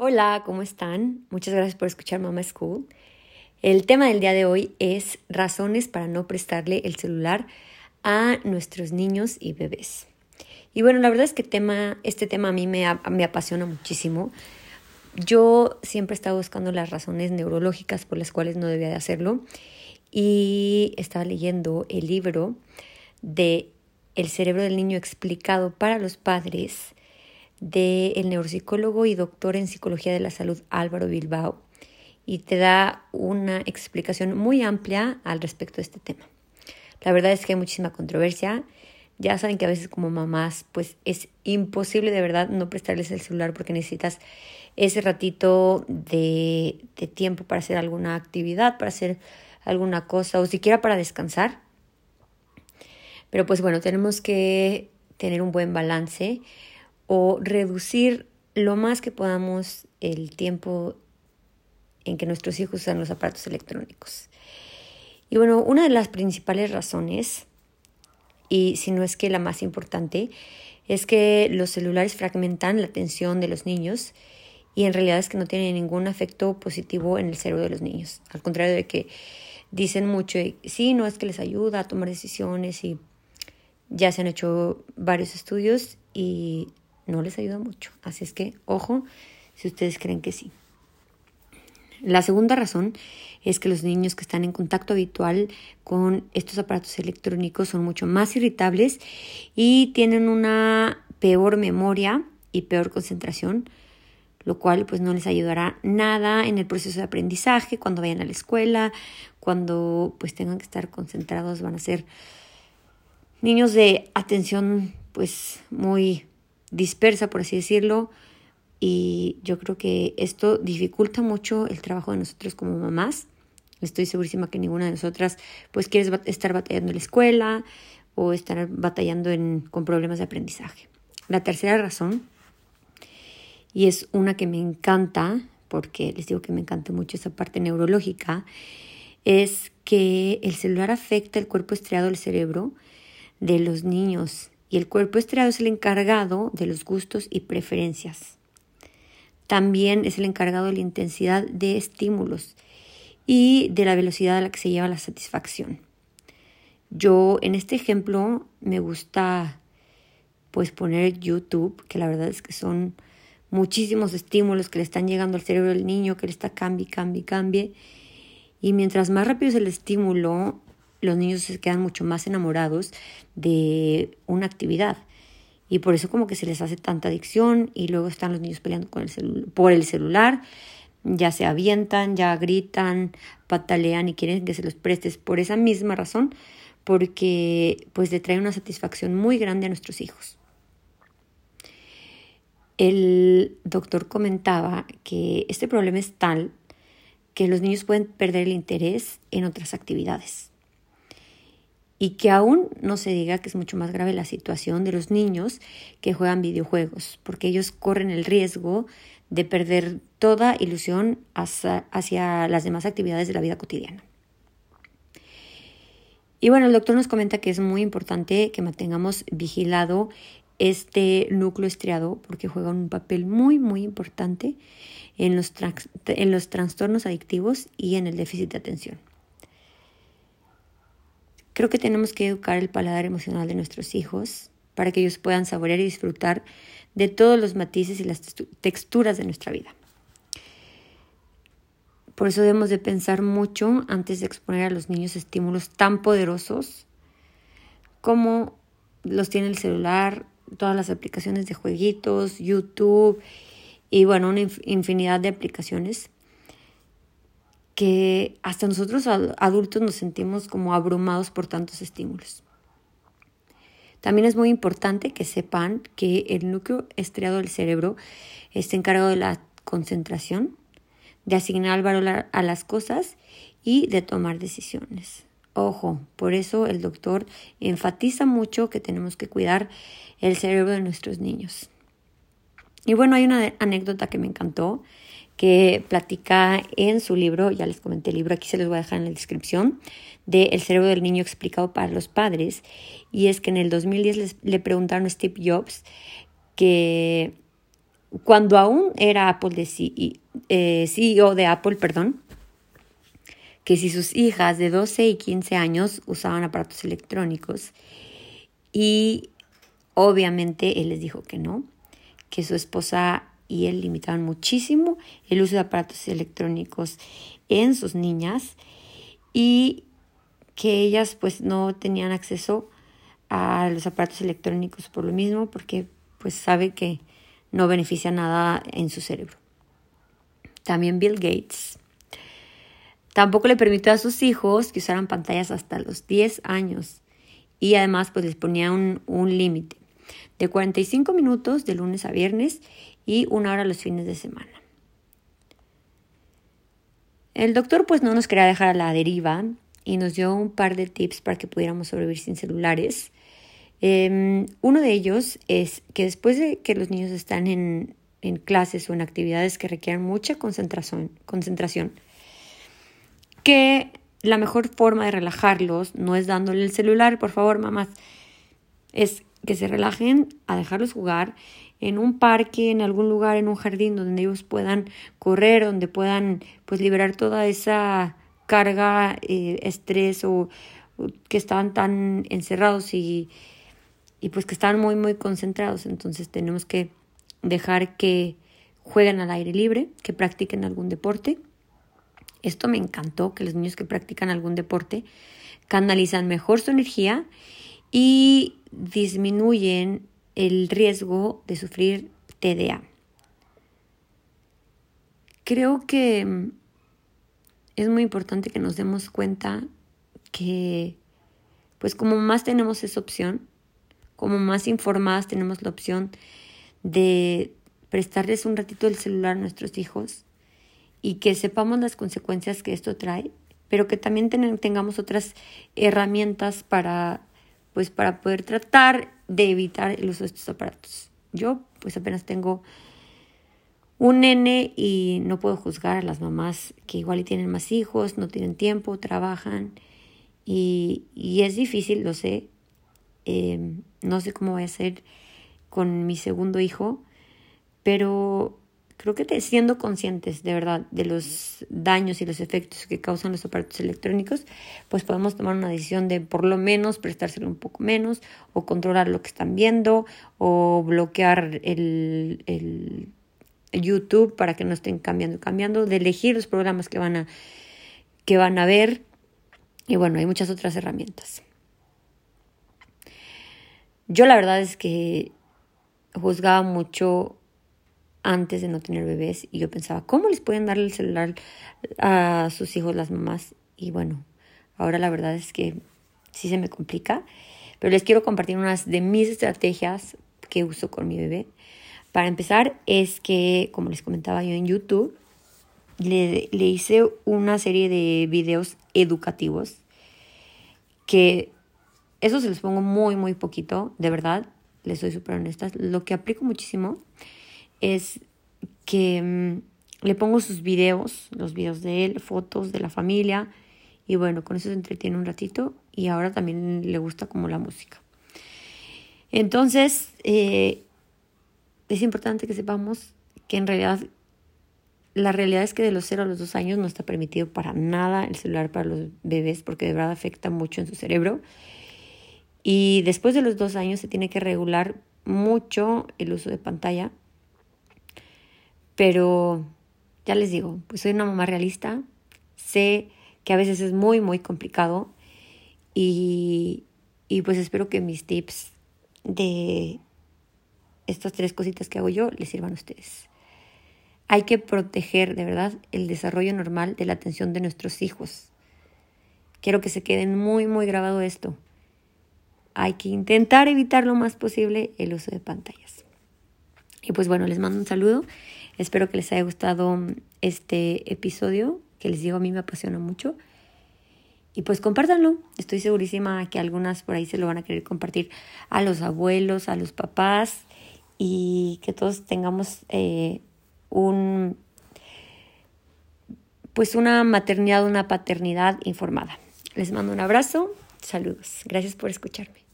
Hola, ¿cómo están? Muchas gracias por escuchar Mama School. El tema del día de hoy es razones para no prestarle el celular a nuestros niños y bebés. Y bueno, la verdad es que tema, este tema a mí me, apasiona muchísimo. Yo siempre he estado buscando las razones neurológicas por las cuales no debía de hacerlo y estaba leyendo el libro de El cerebro del niño explicado para los padres del neuropsicólogo y doctor en psicología de la salud Álvaro Bilbao y te da una explicación muy amplia al respecto de este tema. La verdad es que hay muchísima controversia. Ya saben que a veces como mamás pues es imposible de verdad no prestarles el celular porque necesitas ese ratito de, de tiempo para hacer alguna actividad, para hacer alguna cosa o siquiera para descansar. Pero pues bueno, tenemos que tener un buen balance o reducir lo más que podamos el tiempo en que nuestros hijos usan los aparatos electrónicos. Y bueno, una de las principales razones, y si no es que la más importante, es que los celulares fragmentan la atención de los niños y en realidad es que no tienen ningún efecto positivo en el cerebro de los niños. Al contrario de que dicen mucho, sí, no es que les ayuda a tomar decisiones y ya se han hecho varios estudios y no les ayuda mucho. Así es que, ojo, si ustedes creen que sí. La segunda razón es que los niños que están en contacto habitual con estos aparatos electrónicos son mucho más irritables y tienen una peor memoria y peor concentración, lo cual pues no les ayudará nada en el proceso de aprendizaje, cuando vayan a la escuela, cuando pues tengan que estar concentrados, van a ser niños de atención pues muy dispersa, por así decirlo, y yo creo que esto dificulta mucho el trabajo de nosotros como mamás. Estoy segurísima que ninguna de nosotras pues quiere estar batallando en la escuela o estar batallando en, con problemas de aprendizaje. La tercera razón, y es una que me encanta, porque les digo que me encanta mucho esa parte neurológica, es que el celular afecta el cuerpo estriado del cerebro de los niños y el cuerpo estriado es el encargado de los gustos y preferencias. También es el encargado de la intensidad de estímulos y de la velocidad a la que se lleva la satisfacción. Yo en este ejemplo me gusta pues poner YouTube, que la verdad es que son muchísimos estímulos que le están llegando al cerebro del niño, que le está cambie, cambie, cambie. Y mientras más rápido es el estímulo, los niños se quedan mucho más enamorados de una actividad. Y por eso como que se les hace tanta adicción y luego están los niños peleando con el por el celular, ya se avientan, ya gritan, patalean y quieren que se los prestes por esa misma razón, porque pues le trae una satisfacción muy grande a nuestros hijos. El doctor comentaba que este problema es tal que los niños pueden perder el interés en otras actividades y que aún no se diga que es mucho más grave la situación de los niños que juegan videojuegos, porque ellos corren el riesgo de perder toda ilusión hacia, las demás actividades de la vida cotidiana. Y bueno, el doctor nos comenta que es muy importante que mantengamos vigilado este núcleo estriado porque juega un papel muy, muy importante en los, en los trastornos adictivos y en el déficit de atención. Creo que tenemos que educar el paladar emocional de nuestros hijos para que ellos puedan saborear y disfrutar de todos los matices y las texturas de nuestra vida. Por eso debemos de pensar mucho antes de exponer a los niños estímulos tan poderosos como los tiene el celular, todas las aplicaciones de jueguitos, YouTube y bueno, una infinidad de aplicaciones que hasta nosotros adultos nos sentimos como abrumados por tantos estímulos. También es muy importante que sepan que el núcleo estriado del cerebro está encargado de la concentración, de asignar valor a las cosas y de tomar decisiones. Ojo, por eso el doctor enfatiza mucho que tenemos que cuidar el cerebro de nuestros niños. Y bueno, hay una anécdota que me encantó que platica en su libro, ya les comenté el libro, aquí se los voy a dejar en la descripción, de El cerebro del niño explicado para los padres. Y es que en el 2010 les, le preguntaron a Steve Jobs que cuando aún era Apple de CEO, eh, CEO de Apple, perdón, que si sus hijas de 12 y 15 años usaban aparatos electrónicos y obviamente él les dijo que no, que su esposa y él limitaban muchísimo el uso de aparatos electrónicos en sus niñas y que ellas pues no tenían acceso a los aparatos electrónicos por lo mismo porque pues sabe que no beneficia nada en su cerebro. También Bill Gates Tampoco le permitió a sus hijos que usaran pantallas hasta los 10 años y además pues les ponía un, límite de 45 minutos de lunes a viernes y una hora los fines de semana. El doctor pues no nos quería dejar a la deriva y nos dio un par de tips para que pudiéramos sobrevivir sin celulares. Em, uno de ellos es que después de que los niños están en, en clases o en actividades que requieran mucha concentración, concentración que la mejor forma de relajarlos no es dándole el celular, por favor, mamás, es que se relajen a dejarlos jugar en un parque, en algún lugar, en un jardín donde ellos puedan correr, donde puedan pues liberar toda esa carga, eh, estrés o, que estaban tan encerrados y, y pues que estaban muy muy concentrados. Entonces tenemos que dejar que jueguen al aire libre, que practiquen algún deporte esto me encantó, que los niños que practican algún deporte canalizan mejor su energía y disminuyen el riesgo de sufrir TDA. Creo que mm, es muy importante que nos demos cuenta que, pues como más tenemos esa opción, como más informadas tenemos la opción de prestarles un ratito el celular a nuestros hijos, y que sepamos las consecuencias que esto trae, pero que también tengamos otras herramientas para, pues, para poder tratar de evitar el uso de estos aparatos. Yo pues apenas tengo un nene y no puedo juzgar a las mamás que igual y tienen más hijos, no tienen tiempo, trabajan y, y es difícil, lo sé. Em, no sé cómo voy a ser con mi segundo hijo, pero creo que siendo conscientes de verdad de los daños y los efectos que causan los aparatos electrónicos, pues podemos tomar una decisión de por lo menos prestárselo un poco menos o controlar lo que están viendo o bloquear el, el, YouTube para que no estén cambiando cambiando, de elegir los programas que van a, que van a ver y bueno, hay muchas otras herramientas. Yo la verdad es que juzgaba mucho antes de no tener bebés y yo pensaba, ¿cómo les pueden dar el celular a sus hijos las mamás? Y bueno, ahora la verdad es que sí se me complica, pero les quiero compartir unas de mis estrategias que uso con mi bebé. Para empezar, es que, como les comentaba yo en YouTube, le, le hice una serie de videos educativos que eso se los pongo muy, muy poquito, de verdad, les soy súper honesta. Lo que aplico muchísimo es que mm, le pongo sus videos, los videos de él, fotos de la familia y bueno, con eso se entretiene un ratito y ahora también le gusta como la música. Entonces, eh, es importante que sepamos que en realidad la realidad es que de los 0 a los 2 años no está permitido para nada el celular para los bebés porque de verdad afecta mucho en su cerebro. Y después de los 2 años se tiene que regular mucho el uso de pantalla pero ya les digo, pues soy una mamá realista, sé que a veces es muy, muy complicado y, y pues espero que mis tips de estas tres cositas que hago yo les sirvan a ustedes. Hay que proteger de verdad el desarrollo normal de la atención de nuestros hijos. Quiero que se queden muy, muy grabado esto. Hay que intentar evitar lo más posible el uso de pantallas. Y pues bueno, les mando un saludo Espero que les haya gustado este episodio, que les digo a mí me apasiona mucho. Y pues compártanlo. Estoy segurísima que algunas por ahí se lo van a querer compartir a los abuelos, a los papás y que todos tengamos eh, un pues una maternidad, una paternidad informada. Les mando un abrazo, saludos. Gracias por escucharme.